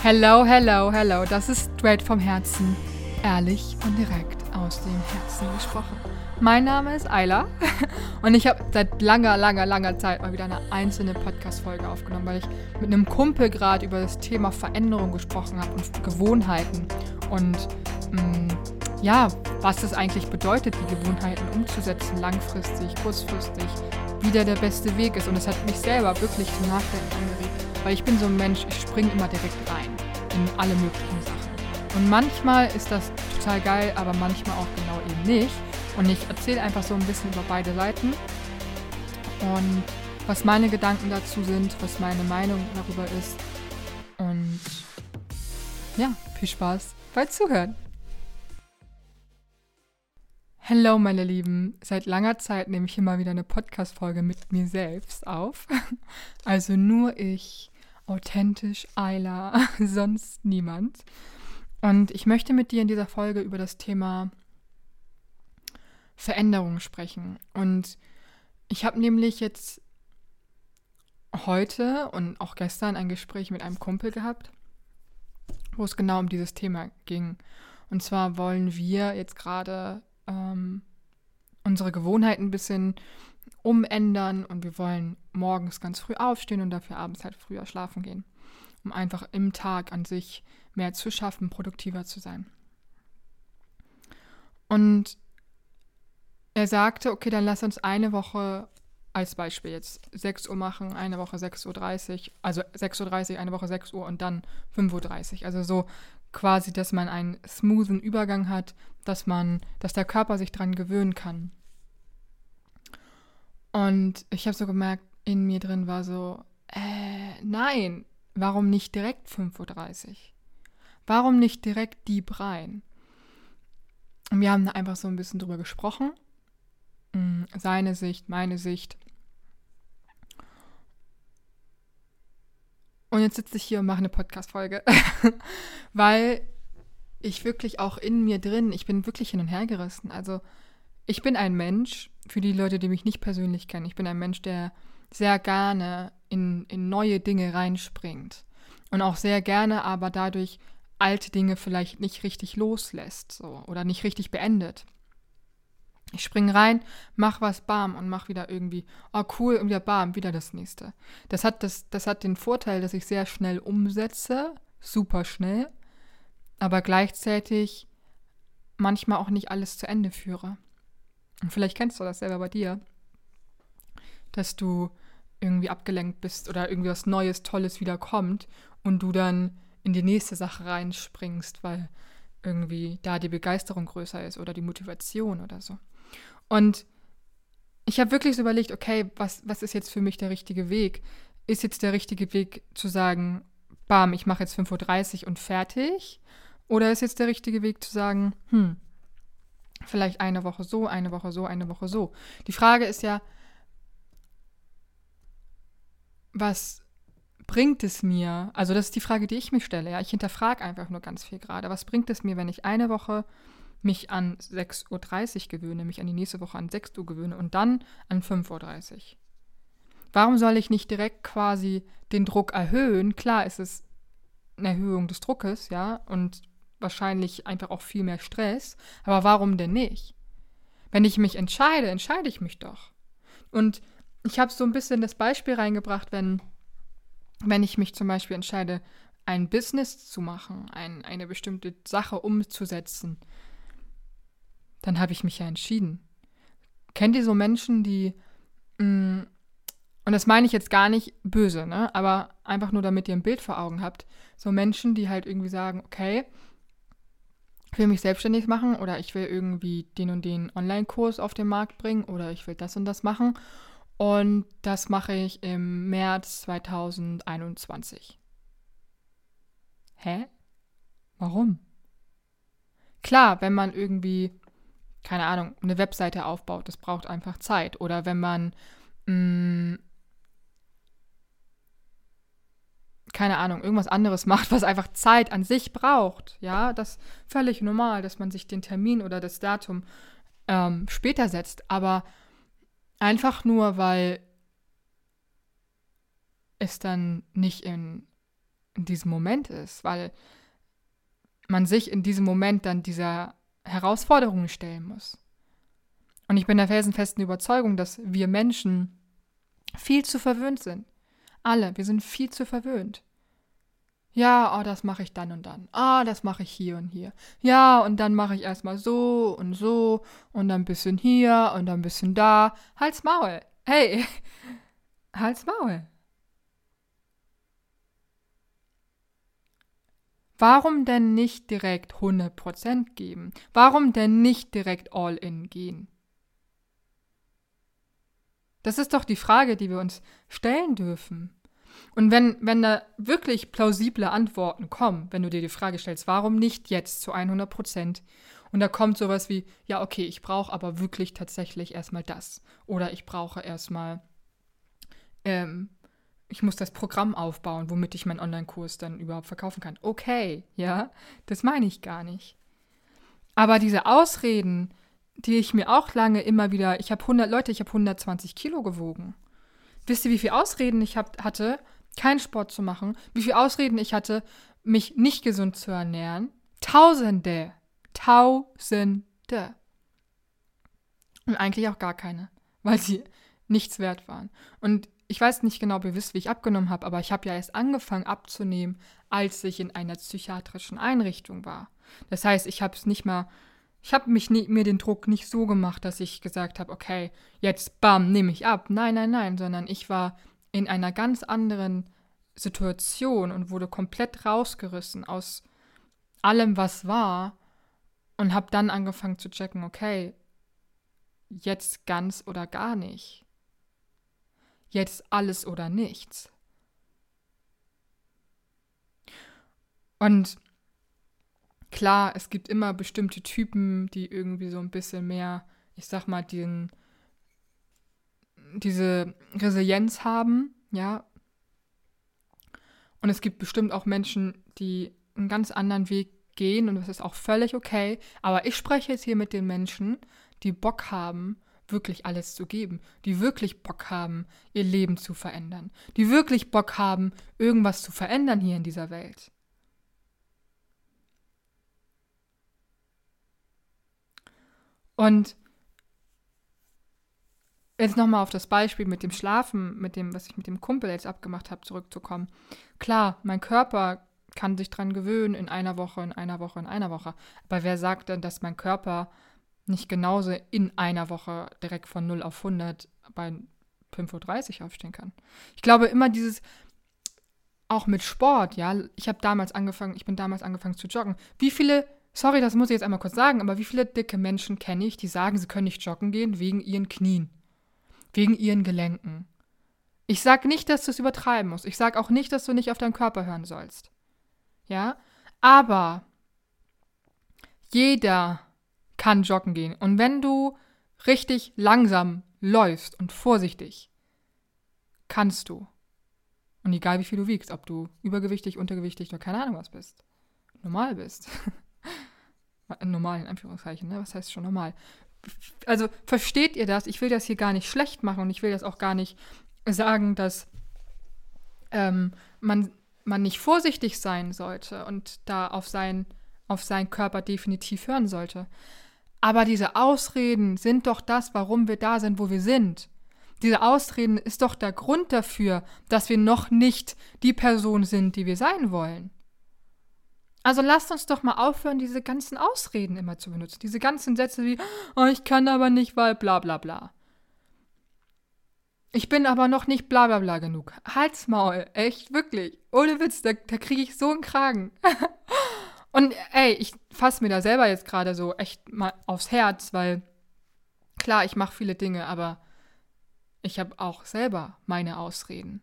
Hello, hello, hello. Das ist straight vom Herzen. Ehrlich und direkt aus dem Herzen gesprochen. Mein Name ist Ayla und ich habe seit langer, langer, langer Zeit mal wieder eine einzelne Podcast-Folge aufgenommen, weil ich mit einem Kumpel gerade über das Thema Veränderung gesprochen habe und Gewohnheiten und mh, mm, ja, was das eigentlich bedeutet, die Gewohnheiten umzusetzen, langfristig, kurzfristig, wie der der beste Weg ist. Und es hat mich selber wirklich zum Nachdenken angeregt. Weil ich bin so ein Mensch, ich springe immer direkt rein in alle möglichen Sachen. Und manchmal ist das total geil, aber manchmal auch genau eben nicht. Und ich erzähle einfach so ein bisschen über beide Seiten und was meine Gedanken dazu sind, was meine Meinung darüber ist. Und ja, viel Spaß beim Zuhören. Hallo meine Lieben, seit langer Zeit nehme ich hier mal wieder eine Podcast-Folge mit mir selbst auf. Also nur ich, authentisch, Ayla, sonst niemand. Und ich möchte mit dir in dieser Folge über das Thema Veränderung sprechen. Und ich habe nämlich jetzt heute und auch gestern ein Gespräch mit einem Kumpel gehabt, wo es genau um dieses Thema ging. Und zwar wollen wir jetzt gerade ähm, unsere Gewohnheiten ein bisschen umändern und wir wollen morgens ganz früh aufstehen und dafür abends halt früher schlafen gehen, um einfach im Tag an sich mehr zu schaffen, produktiver zu sein. Und er sagte, okay, dann lass uns eine Woche als Beispiel jetzt 6 Uhr machen, eine Woche 6.30 Uhr, also 6.30 Uhr, eine Woche 6 Uhr und dann 5.30 Uhr. Also so quasi, dass man einen smoothen Übergang hat, dass man, dass der Körper sich dran gewöhnen kann. Und ich habe so gemerkt, in mir drin war so, äh, nein, warum nicht direkt 5.30 Uhr? Warum nicht direkt Deep rein? Und wir haben da einfach so ein bisschen drüber gesprochen. Mm, seine Sicht, meine Sicht. Und jetzt sitze ich hier und mache eine Podcast-Folge, weil ich wirklich auch in mir drin, ich bin wirklich hin und her gerissen. Also ich bin ein Mensch, für die Leute, die mich nicht persönlich kennen, ich bin ein Mensch, der sehr gerne in, in neue Dinge reinspringt. Und auch sehr gerne aber dadurch alte Dinge vielleicht nicht richtig loslässt so, oder nicht richtig beendet. Ich springe rein, mach was, bam, und mach wieder irgendwie, oh cool, und wieder bam, wieder das nächste. Das hat, das, das hat den Vorteil, dass ich sehr schnell umsetze, super schnell, aber gleichzeitig manchmal auch nicht alles zu Ende führe. Und vielleicht kennst du das selber bei dir, dass du irgendwie abgelenkt bist oder irgendwie was Neues, Tolles wieder kommt und du dann in die nächste Sache reinspringst, weil irgendwie da die Begeisterung größer ist oder die Motivation oder so. Und ich habe wirklich so überlegt, okay, was, was ist jetzt für mich der richtige Weg? Ist jetzt der richtige Weg zu sagen, bam, ich mache jetzt 5.30 Uhr und fertig? Oder ist jetzt der richtige Weg zu sagen, hm, vielleicht eine Woche so, eine Woche so, eine Woche so? Die Frage ist ja, was bringt es mir? Also das ist die Frage, die ich mir stelle. Ja, ich hinterfrage einfach nur ganz viel gerade. Was bringt es mir, wenn ich eine Woche mich an 6.30 Uhr gewöhne, mich an die nächste Woche an 6 Uhr gewöhne und dann an 5.30 Uhr. Warum soll ich nicht direkt quasi den Druck erhöhen? Klar ist es eine Erhöhung des Druckes, ja, und wahrscheinlich einfach auch viel mehr Stress, aber warum denn nicht? Wenn ich mich entscheide, entscheide ich mich doch. Und ich habe so ein bisschen das Beispiel reingebracht, wenn, wenn ich mich zum Beispiel entscheide, ein Business zu machen, ein, eine bestimmte Sache umzusetzen, dann habe ich mich ja entschieden. Kennt ihr so Menschen, die, mh, mm, und das meine ich jetzt gar nicht böse, ne? aber einfach nur, damit ihr ein Bild vor Augen habt, so Menschen, die halt irgendwie sagen, okay, ich will mich selbstständig machen oder ich will irgendwie den und den Online-Kurs auf den Markt bringen oder ich will das und das machen. Und das mache ich im März 2021. Hä? Warum? Klar, wenn man irgendwie keine Ahnung, eine Webseite aufbaut. Das braucht einfach Zeit. Oder wenn man, mh, mm, keine Ahnung, irgendwas anderes macht, was einfach Zeit an sich braucht. Ja, das ist völlig normal, dass man sich den Termin oder das Datum ähm, später setzt. Aber einfach nur, weil es dann nicht in in diesem Moment ist, weil man sich in diesem Moment dann dieser Herausforderungen stellen muss. Und ich bin der felsenfesten Überzeugung, dass wir Menschen viel zu verwöhnt sind. Alle, wir sind viel zu verwöhnt. Ja, oh, das mache ich dann und dann. Ah, oh, das mache ich hier und hier. Ja, und dann mache ich erstmal so und so und dann ein bisschen hier und dann ein bisschen da. Halt's Maul. Hey, halt's Maul. Warum denn nicht direkt 100% geben? Warum denn nicht direkt all in gehen? Das ist doch die Frage, die wir uns stellen dürfen. Und wenn, wenn da wirklich plausible Antworten kommen, wenn du dir die Frage stellst, warum nicht jetzt zu 100 Prozent? Und da kommt sowas wie, ja, okay, ich brauche aber wirklich tatsächlich erstmal das. Oder ich brauche erstmal, ähm, ich muss das Programm aufbauen, womit ich meinen Online-Kurs dann überhaupt verkaufen kann. Okay, ja, das meine ich gar nicht. Aber diese Ausreden, die ich mir auch lange immer wieder, ich habe 100 Leute, ich habe 120 Kilo gewogen. Wisst ihr, wie viele Ausreden ich hab, hatte, keinen Sport zu machen? Wie viele Ausreden ich hatte, mich nicht gesund zu ernähren? Tausende. Tausende. Und eigentlich auch gar keine, weil sie nichts wert waren. Und ich weiß nicht genau, ob ihr wisst, wie ich abgenommen habe, aber ich habe ja erst angefangen abzunehmen, als ich in einer psychiatrischen Einrichtung war. Das heißt, ich habe es nicht mal ich habe mich nie, mir den Druck nicht so gemacht, dass ich gesagt habe, okay, jetzt bam, nehme ich ab. Nein, nein, nein, sondern ich war in einer ganz anderen Situation und wurde komplett rausgerissen aus allem, was war und habe dann angefangen zu checken, okay, jetzt ganz oder gar nicht. Jetzt alles oder nichts. Und klar, es gibt immer bestimmte Typen, die irgendwie so ein bisschen mehr, ich sag mal, den, diese Resilienz haben, ja. Und es gibt bestimmt auch Menschen, die einen ganz anderen Weg gehen und das ist auch völlig okay. Aber ich spreche jetzt hier mit den Menschen, die Bock haben, wirklich alles zu geben, die wirklich Bock haben, ihr Leben zu verändern, die wirklich Bock haben, irgendwas zu verändern hier in dieser Welt. Und jetzt nochmal auf das Beispiel mit dem Schlafen, mit dem, was ich mit dem Kumpel jetzt abgemacht habe, zurückzukommen. Klar, mein Körper kann sich dran gewöhnen, in einer Woche, in einer Woche, in einer Woche. Aber wer sagt denn, dass mein Körper nicht genauso in einer Woche direkt von 0 auf 100 bei 5.30 Uhr aufstehen kann? Ich glaube immer dieses, auch mit Sport, ja, ich habe damals angefangen, ich bin damals angefangen zu joggen. Wie viele Sorry, das muss ich jetzt einmal kurz sagen, aber wie viele dicke Menschen kenne ich, die sagen, sie können nicht joggen gehen wegen ihren Knien, wegen ihren Gelenken? Ich sage nicht, dass du es übertreiben musst. Ich sage auch nicht, dass du nicht auf deinen Körper hören sollst. Ja? Aber jeder kann joggen gehen. Und wenn du richtig langsam läufst und vorsichtig, kannst du. Und egal wie viel du wiegst, ob du übergewichtig, untergewichtig oder keine Ahnung was bist, normal bist. normal in Anführungszeichen, ne? Was heißt schon normal? Also versteht ihr das? Ich will das hier gar nicht schlecht machen und ich will das auch gar nicht sagen, dass ähm, man, man nicht vorsichtig sein sollte und da auf, sein, auf seinen Körper definitiv hören sollte. Aber diese Ausreden sind doch das, warum wir da sind, wo wir sind. Diese Ausreden ist doch der Grund dafür, dass wir noch nicht die Person sind, die wir sein wollen. Also lasst uns doch mal aufhören, diese ganzen Ausreden immer zu benutzen. Diese ganzen Sätze wie, oh, ich kann aber nicht, weil bla bla bla. Ich bin aber noch nicht bla bla bla genug. Halt's Maul, echt, wirklich. Ohne Witz, da, da kriege ich so einen Kragen. Und ey, ich fasse mir da selber jetzt gerade so echt mal aufs Herz, weil klar, ich mache viele Dinge, aber ich habe auch selber meine Ausreden.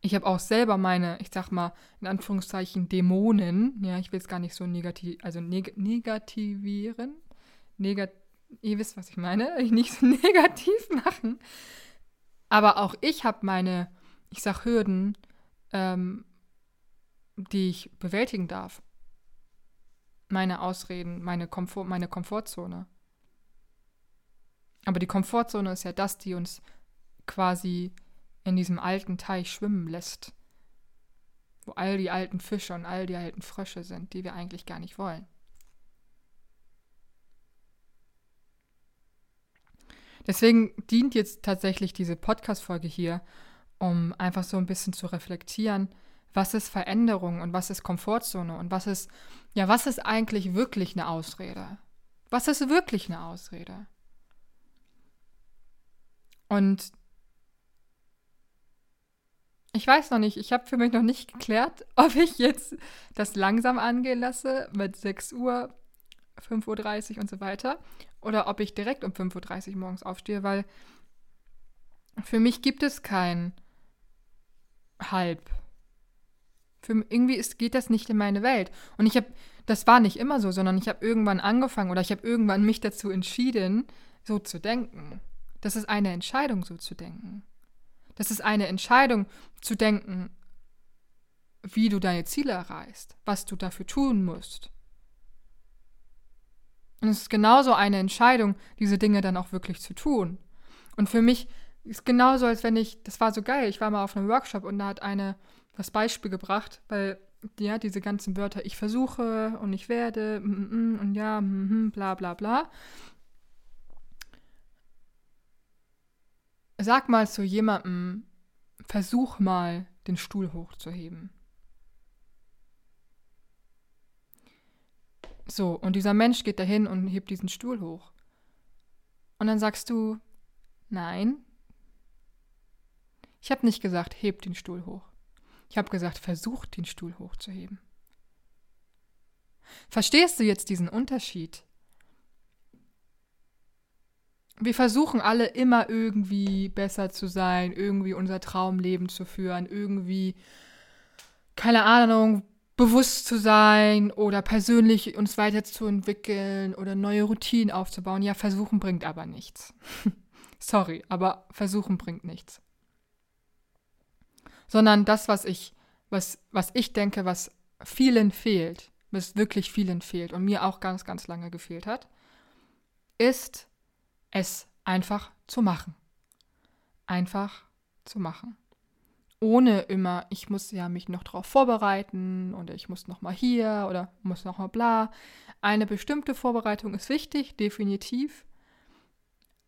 Ich habe auch selber meine, ich sag mal, in Anführungszeichen Dämonen, ja, ich will es gar nicht so negativ, also neg negativieren, negat ihr wisst, was ich meine, ich nicht so negativ machen. Aber auch ich habe meine, ich sag Hürden, ähm, die ich bewältigen darf. Meine Ausreden, meine, Komfort, meine Komfortzone. Aber die Komfortzone ist ja das, die uns quasi in diesem alten Teich schwimmen lässt. wo all die alten Fische und all die alten Frösche sind, die wir eigentlich gar nicht wollen. Deswegen dient jetzt tatsächlich diese Podcast-Folge hier, um einfach so ein bisschen zu reflektieren, was ist Veränderung und was ist Komfortzone und was ist, ja, was ist eigentlich wirklich eine Ausrede? Was ist wirklich eine Ausrede? Und ich weiß noch nicht, ich habe für mich noch nicht geklärt, ob ich jetzt das langsam angehen lasse mit 6 Uhr, 5.30 Uhr und so weiter oder ob ich direkt um 5.30 Uhr morgens aufstehe, weil für mich gibt es kein Halb. Für, irgendwie ist, geht das nicht in meine Welt. Und ich habe, das war nicht immer so, sondern ich habe irgendwann angefangen oder ich habe irgendwann mich dazu entschieden, so zu denken. Das ist eine Entscheidung, so zu denken. Das ist eine Entscheidung zu denken, wie du deine Ziele erreichst, was du dafür tun musst. Und es ist genauso eine Entscheidung, diese Dinge dann auch wirklich zu tun. Und für mich ist genauso, als wenn ich, das war so geil, ich war mal auf einem Workshop und da hat eine das Beispiel gebracht, weil ja, diese ganzen Wörter, ich versuche und ich werde mm, mm, mm und ja, mm, mm, bla bla bla. Sag mal zu jemandem, versuch mal, den Stuhl hochzuheben. So, und dieser Mensch geht dahin und hebt diesen Stuhl hoch. Und dann sagst du, nein. Ich habe nicht gesagt, heb den Stuhl hoch. Ich habe gesagt, versuch den Stuhl hochzuheben. Verstehst du jetzt diesen Unterschied? Wir versuchen alle immer irgendwie besser zu sein, irgendwie unser Traumleben zu führen, irgendwie, keine Ahnung, bewusst zu sein oder persönlich uns weiterzuentwickeln oder neue Routinen aufzubauen. Ja, versuchen bringt aber nichts. Sorry, aber versuchen bringt nichts sondern das, was ich, was, was ich denke, was vielen fehlt, was wirklich vielen fehlt und mir auch ganz, ganz lange gefehlt hat, ist es einfach zu machen. Einfach zu machen. Ohne immer, ich muss ja mich noch darauf vorbereiten oder ich muss noch mal hier oder muss noch mal bla. Eine bestimmte Vorbereitung ist wichtig, definitiv.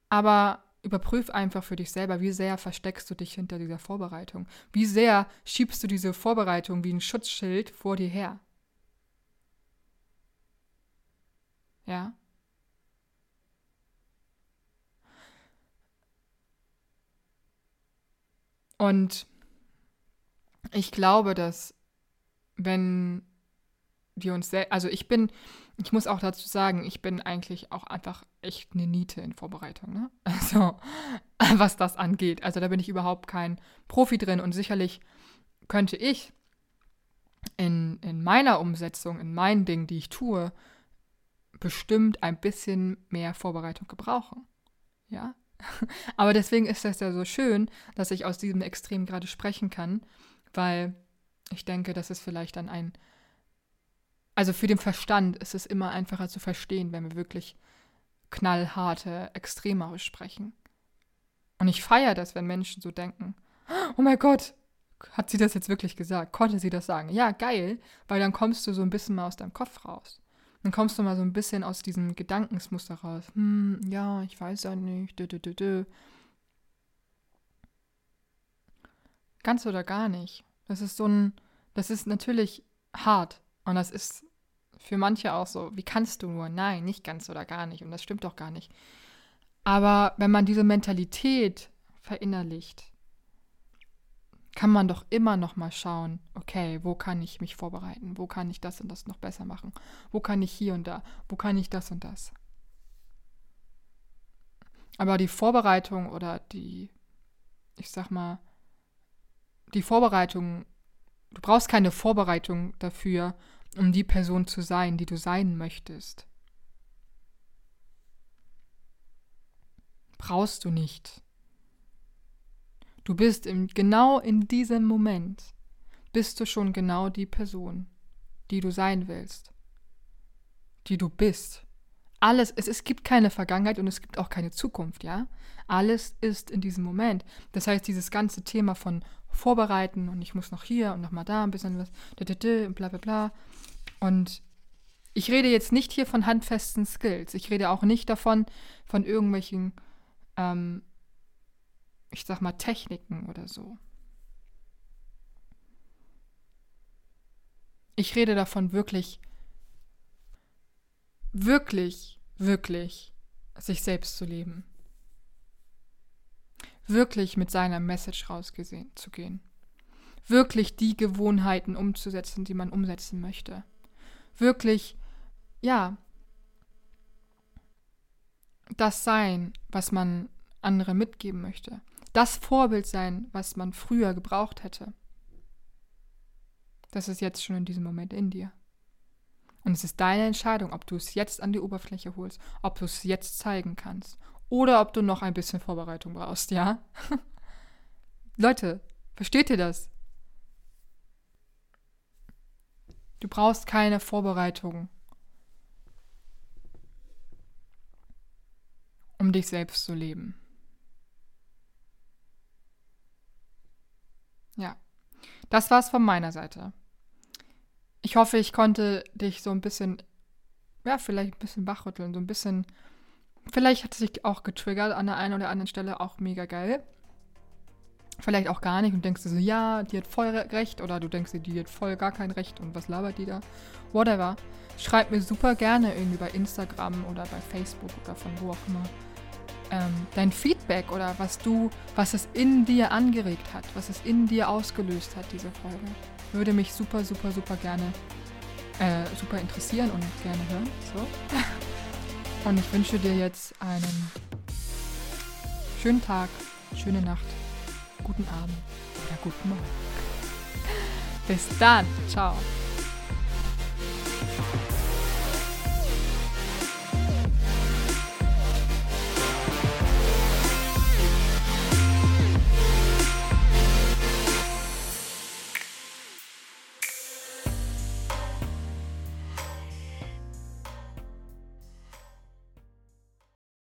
Aber Überprüf einfach für dich selber, wie sehr versteckst du dich hinter dieser Vorbereitung. Wie sehr schiebst du diese Vorbereitung wie ein Schutzschild vor dir her. Ja? Und ich glaube, dass wenn wir uns, also ich bin, ich muss auch dazu sagen, ich bin eigentlich auch einfach echt eine Niete in Vorbereitung, ne? Also, was das angeht. Also da bin ich überhaupt kein Profi drin und sicherlich könnte ich in, in meiner Umsetzung, in meinen Dingen, die ich tue, bestimmt ein bisschen mehr Vorbereitung gebrauchen. Ja? Aber deswegen ist das ja so schön, dass ich aus diesem Extrem gerade sprechen kann, weil ich denke, dass es vielleicht dann ein also für den Verstand ist es immer einfacher zu verstehen, wenn wir wirklich knallharte Extreme sprechen. Und ich feiere das, wenn Menschen so denken. Oh mein Gott, hat sie das jetzt wirklich gesagt? Konnte sie das sagen? Ja, geil, weil dann kommst du so ein bisschen mal aus deinem Kopf raus. Dann kommst du mal so ein bisschen aus diesem Gedankensmuster raus. Hm, ja, ich weiß ja nicht. Dö, dö, dö. Ganz oder gar nicht. Das ist so ein, das ist natürlich hart. Und das ist für manche auch so, wie kannst du nur? Nein, nicht ganz oder gar nicht. Und das stimmt doch gar nicht. Aber wenn man diese Mentalität verinnerlicht, kann man doch immer noch mal schauen, okay, wo kann ich mich vorbereiten? Wo kann ich das und das noch besser machen? Wo kann ich hier und da? Wo kann ich das und das? Aber die Vorbereitung oder die, ich sag mal, die Vorbereitung, du brauchst keine Vorbereitung dafür, um die Person zu sein, die du sein möchtest. Brauchst du nicht. Du bist im, genau in diesem Moment, bist du schon genau die Person, die du sein willst, die du bist, Alles, es, es gibt keine Vergangenheit und es gibt auch keine Zukunft, ja. Alles ist in diesem Moment. Das heißt, dieses ganze Thema von Vorbereiten und ich muss noch hier und noch mal da ein bisschen was, und bla bla bla. Und ich rede jetzt nicht hier von handfesten Skills. Ich rede auch nicht davon, von irgendwelchen, ähm, ich sag mal, Techniken oder so. Ich rede davon wirklich, wirklich, wirklich sich selbst zu leben. Wirklich mit seiner Message rauszugehen. Wirklich die Gewohnheiten umzusetzen, die man umsetzen möchte. Wirklich, ja, das sein, was man andere mitgeben möchte. Das Vorbild sein, was man früher gebraucht hätte. Das ist jetzt schon in diesem Moment in dir. Und es ist deine Entscheidung, ob du es jetzt an die Oberfläche holst, ob du es jetzt zeigen kannst oder ob du noch ein bisschen Vorbereitung brauchst, ja? Leute, versteht ihr das? Du brauchst keine Vorbereitung, um dich selbst zu leben. Ja, das war's von meiner Seite. Ich hoffe, ich konnte dich so ein bisschen, ja, vielleicht ein bisschen wachrütteln, so ein bisschen. Vielleicht hat es dich auch getriggert an der einen oder anderen Stelle, auch mega geil. Vielleicht auch gar nicht und denkst du so, ja, die hat voll recht oder du denkst dir, die hat voll gar kein Recht und was labert die da? Whatever. Schreib mir super gerne irgendwie bei Instagram oder bei Facebook oder von wo auch immer ähm, dein Feedback oder was du, was es in dir angeregt hat, was es in dir ausgelöst hat, diese Folge. Würde mich super, super, super gerne, äh, super interessieren und gerne hören. So. Und ich wünsche dir jetzt einen schönen Tag, schöne Nacht, guten Abend oder guten Morgen. Bis dann. Ciao.